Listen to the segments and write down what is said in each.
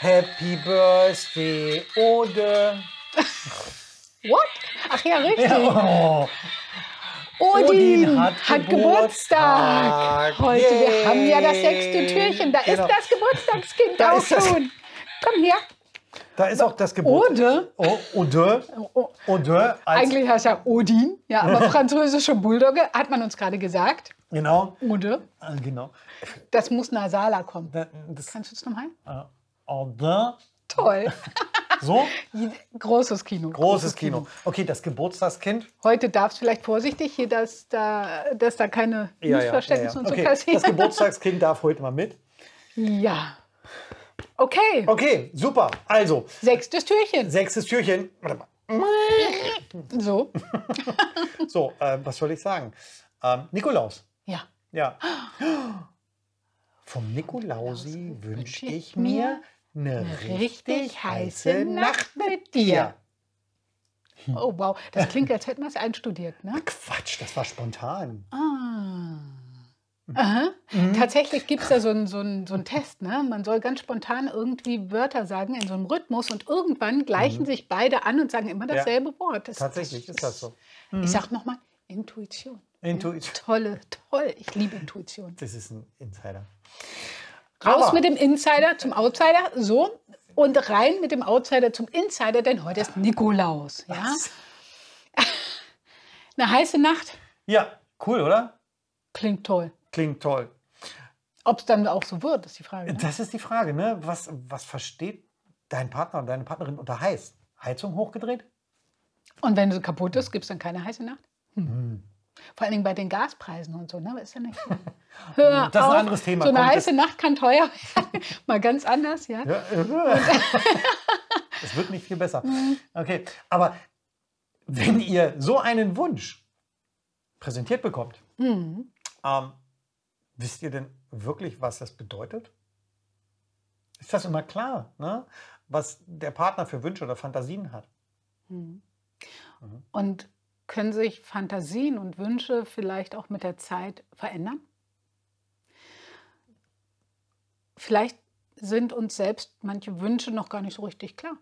Happy Birthday, Ode. What? Ach ja, richtig. Oh, Odin, hat hat, Geburtstag. Geburtstag. Heute, wir haben ja das Yay. sechste Türchen. Da Genau. ist das Geburtstagskind Da auch schon. Komm her. da ist auch das Geburt. Ode. Oh, Ode. Oh, Ode. Eigentlich heißt er Odin, ja, aber französische Bulldogge, hat man uns gerade gesagt. Genau. Ode. Äh, Genau. Das muss nasaler kommen. Da- Das, Kannst du es nochmal? äh, Ode. Toll. So, Großes Kino. großes Kino. Okay, das Geburtstagskind. Heute darfst du vielleicht vorsichtig hier, dass da, dass da keine Missverständnisse und so Okay, passieren. das Geburtstagskind darf heute mal mit. Ja. Okay, Okay, super. Also, sechstes Türchen. sechstes Türchen. Warte mal. So. So, äh, was soll ich sagen? Ähm, Nikolaus. Ja. Ja. Vom Nikolausi wünsche ich mir eine richtig heiße Nacht mit dir. Oh wow, das klingt, als hätten wir es einstudiert, ne? Quatsch, das war spontan. Ah. Aha. Tatsächlich gibt es da so einen so einen- so einen Test. Ne? Man soll ganz spontan irgendwie Wörter sagen in so einem Rhythmus und irgendwann gleichen sich beide an und sagen immer dasselbe Wort. Das, Tatsächlich ist das so. Ich sag nochmal, Intuition. Intuition. Tolle, toll. Ich liebe Intuition. Das ist ein Insider. Raus Aber- mit dem Insider zum Outsider, so. Und rein mit dem Outsider zum Insider, denn heute ist Nikolaus. Ja? Eine heiße Nacht Ja, cool, oder? klingt toll. Klingt toll. Ob es dann auch so wird, ist die Frage. Ne? Das ist die Frage, ne? Was, was versteht dein Partner und deine Partnerin unter heiß? Heizung hochgedreht? Und wenn sie kaputt ist, gibt es dann keine heiße Nacht? Mhm. Vor allen Dingen bei den Gaspreisen und so, ne? Ist ja nicht. Hör Das ist ein auf. anderes Thema. So eine heiße Nacht kann teuer werden. Mal ganz anders, ja. Ja. Es wird nicht viel besser. Okay, aber wenn ihr so einen Wunsch präsentiert bekommt, Mhm. ähm, wisst ihr denn wirklich, was das bedeutet? Ist das immer klar, ne? was der Partner für Wünsche oder Fantasien hat? Und können sich Fantasien und Wünsche vielleicht auch mit der Zeit verändern? Vielleicht sind uns selbst manche Wünsche noch gar nicht so richtig klar.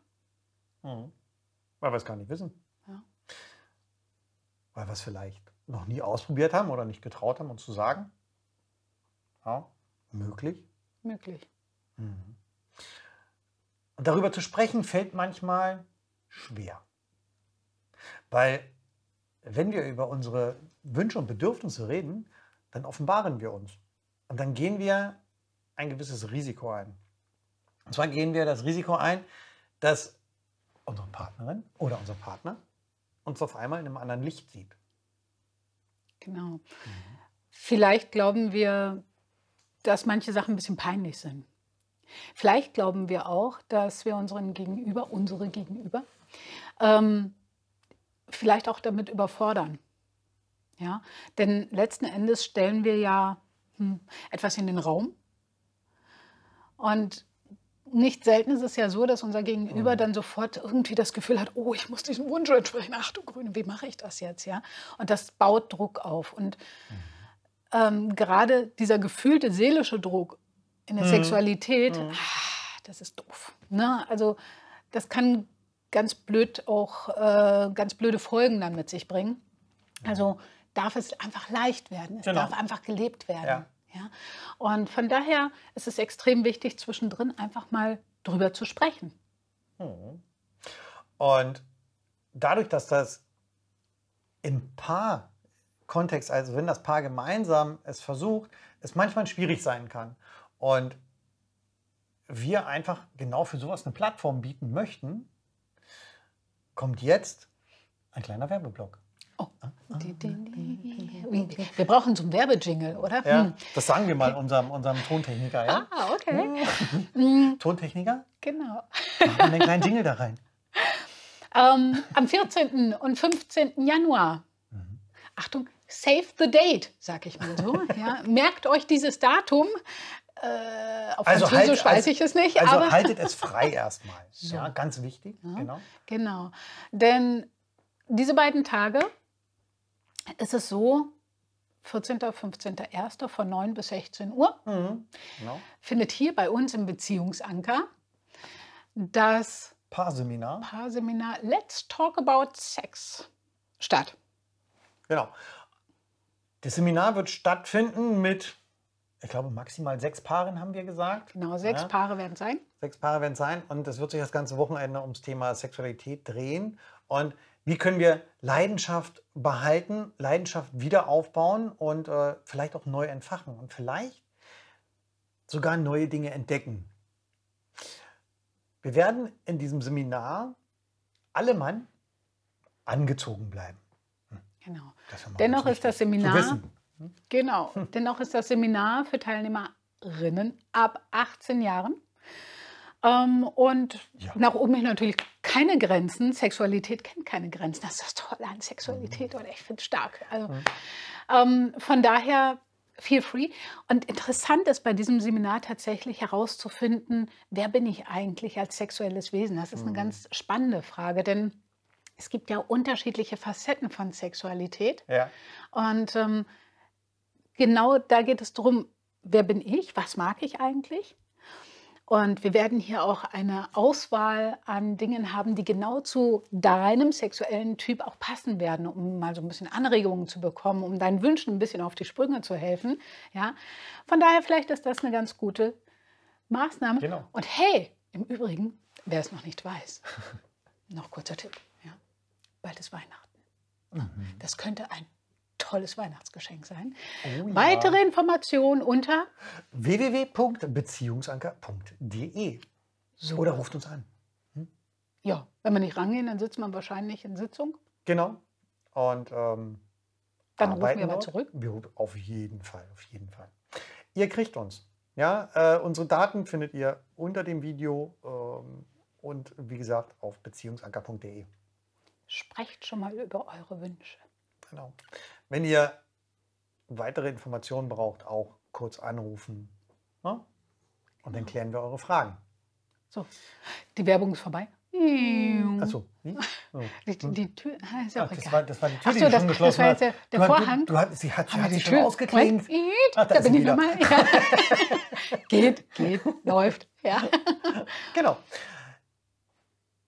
Mhm. Weil wir es gar nicht wissen. Ja. Weil wir es vielleicht noch nie ausprobiert haben oder nicht getraut haben, uns zu sagen. Ja, möglich. Möglich. Und darüber zu sprechen fällt manchmal schwer. Weil wenn wir über unsere Wünsche und Bedürfnisse reden, dann offenbaren wir uns. Und dann gehen wir ein gewisses Risiko ein. Und zwar gehen wir das Risiko ein, dass unsere Partnerin oder unser Partner uns auf einmal in einem anderen Licht sieht. Genau. Vielleicht glauben wir, dass manche Sachen ein bisschen peinlich sind. Vielleicht glauben wir auch, dass wir unseren Gegenüber, unsere Gegenüber, ähm, vielleicht auch damit überfordern. Ja? Denn letzten Endes stellen wir ja hm, etwas in den Raum. Und nicht selten ist es ja so, dass unser Gegenüber dann sofort irgendwie das Gefühl hat, oh, ich muss diesem Wunsch entsprechen. Ach du Grüne, wie mache ich das jetzt? Ja? Und das baut Druck auf. Und ähm, gerade dieser gefühlte seelische Druck in der Sexualität, ah, das ist doof. Ne? Also das kann ganz blöd auch äh, ganz blöde Folgen dann mit sich bringen. Also darf es einfach leicht werden. Es Genau. darf einfach gelebt werden. Ja. Ja? Und von daher ist es extrem wichtig, zwischendrin einfach mal drüber zu sprechen. Und dadurch, dass das im Paar-Kontext, also wenn das Paar gemeinsam es versucht, es manchmal schwierig sein kann. Und wir einfach genau für sowas eine Plattform bieten möchten, kommt jetzt ein kleiner Werbeblock. Oh. Die- die- Wir brauchen so einen Werbejingle, oder? Ja, Hm. das sagen wir mal unserem, unserem Tontechniker. Ja? Ah, okay. Tontechniker, Genau. machen wir einen kleinen Jingle da rein. Ähm, am 14. und 15. Januar. Achtung, save the date, sag ich mal so. Ja, merkt euch dieses Datum. Äh, auf Französisch weiß also- ich es nicht, Also aber haltet es frei erstmal. Ja, ganz wichtig. Genau. genau. Denn diese beiden Tage ist es so, 14. und 15.01. von 9 bis 16 Uhr Mhm. Genau. findet hier bei uns im Beziehungsanker das Paarseminar. Paarseminar Let's Talk About Sex statt. Genau. Das Seminar wird stattfinden mit, ich glaube, maximal sechs Paaren, haben wir gesagt. Genau, sechs Ja. Paare werden es sein. Sechs Paare werden es sein und es wird sich das ganze Wochenende ums Thema Sexualität drehen. Und wie können wir Leidenschaft behalten, Leidenschaft wieder aufbauen und äh, vielleicht auch neu entfachen und vielleicht sogar neue Dinge entdecken. Wir werden in diesem Seminar alle Mann angezogen bleiben. Genau. Ja mal Dennoch ist das Seminar, genau, dennoch ist das Seminar für Teilnehmerinnen ab 18 Jahren. Ähm, und Ja. nach oben hin natürlich keine Grenzen. Sexualität kennt keine Grenzen. Das ist das Tolle an Sexualität Mhm. oder ich finde es stark. Also, ähm, von daher feel free. Und interessant ist bei diesem Seminar tatsächlich herauszufinden, wer bin ich eigentlich als sexuelles Wesen? Das ist Mhm. eine ganz spannende Frage, denn es gibt ja unterschiedliche Facetten von Sexualität. Ja. Und ähm, genau da geht es darum, wer bin ich, was mag ich eigentlich? Und wir werden hier auch eine Auswahl an Dingen haben, die genau zu deinem sexuellen Typ auch passen werden, um mal so ein bisschen Anregungen zu bekommen, um deinen Wünschen ein bisschen auf die Sprünge zu helfen. Ja? Von daher vielleicht ist das eine ganz gute Maßnahme. Genau. Und hey, im Übrigen, wer es noch nicht weiß, noch kurzer Tipp. Ja? Bald ist Weihnachten. Das könnte ein tolles Weihnachtsgeschenk sein. Oh ja. Weitere Informationen unter www.beziehungsanker.de so. oder ruft uns an. Ja, wenn wir nicht rangehen, dann sitzt man wahrscheinlich in Sitzung. Genau. Und ähm, Dann rufen wir dort. zurück. Wir rufen auf jeden Fall, auf jeden Fall. Ihr kriegt uns. Ja, äh, unsere Daten findet ihr unter dem Video ähm, und wie gesagt auf beziehungsanker.de. Sprecht schon mal über eure Wünsche. Genau. Wenn ihr weitere Informationen braucht, auch kurz anrufen. Ne? Und dann klären wir eure Fragen. So, die Werbung ist vorbei. Achso. Wie? Oh. Die, die, Tür, ah, ist ja Ach, auch das, egal. war, das war die Tür, Ach die so, du das- schon das geschlossen war jetzt der- der du, Vorhang. Du, du, hast- sie hat, sie hat sich die schon. Moment, Ach, da da bin ich nochmal. Ja. geht, geht, läuft. Ja, Genau.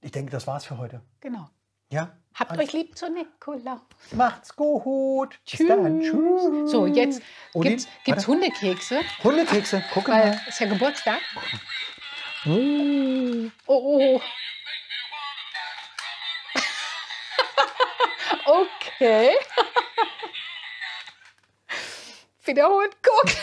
Ich denke, das war's für heute. genau. Ja? Habt euch lieb zu Nikolaus. Macht's gut. Bis Tschüss. dann. Tschüss. So, jetzt Odin, gibt's, gibt's warte. Hundekekse, Hundekekse. Guck weil mal. es ja Geburtstag. Mm. Oh, oh. okay. Wiederholt, guck.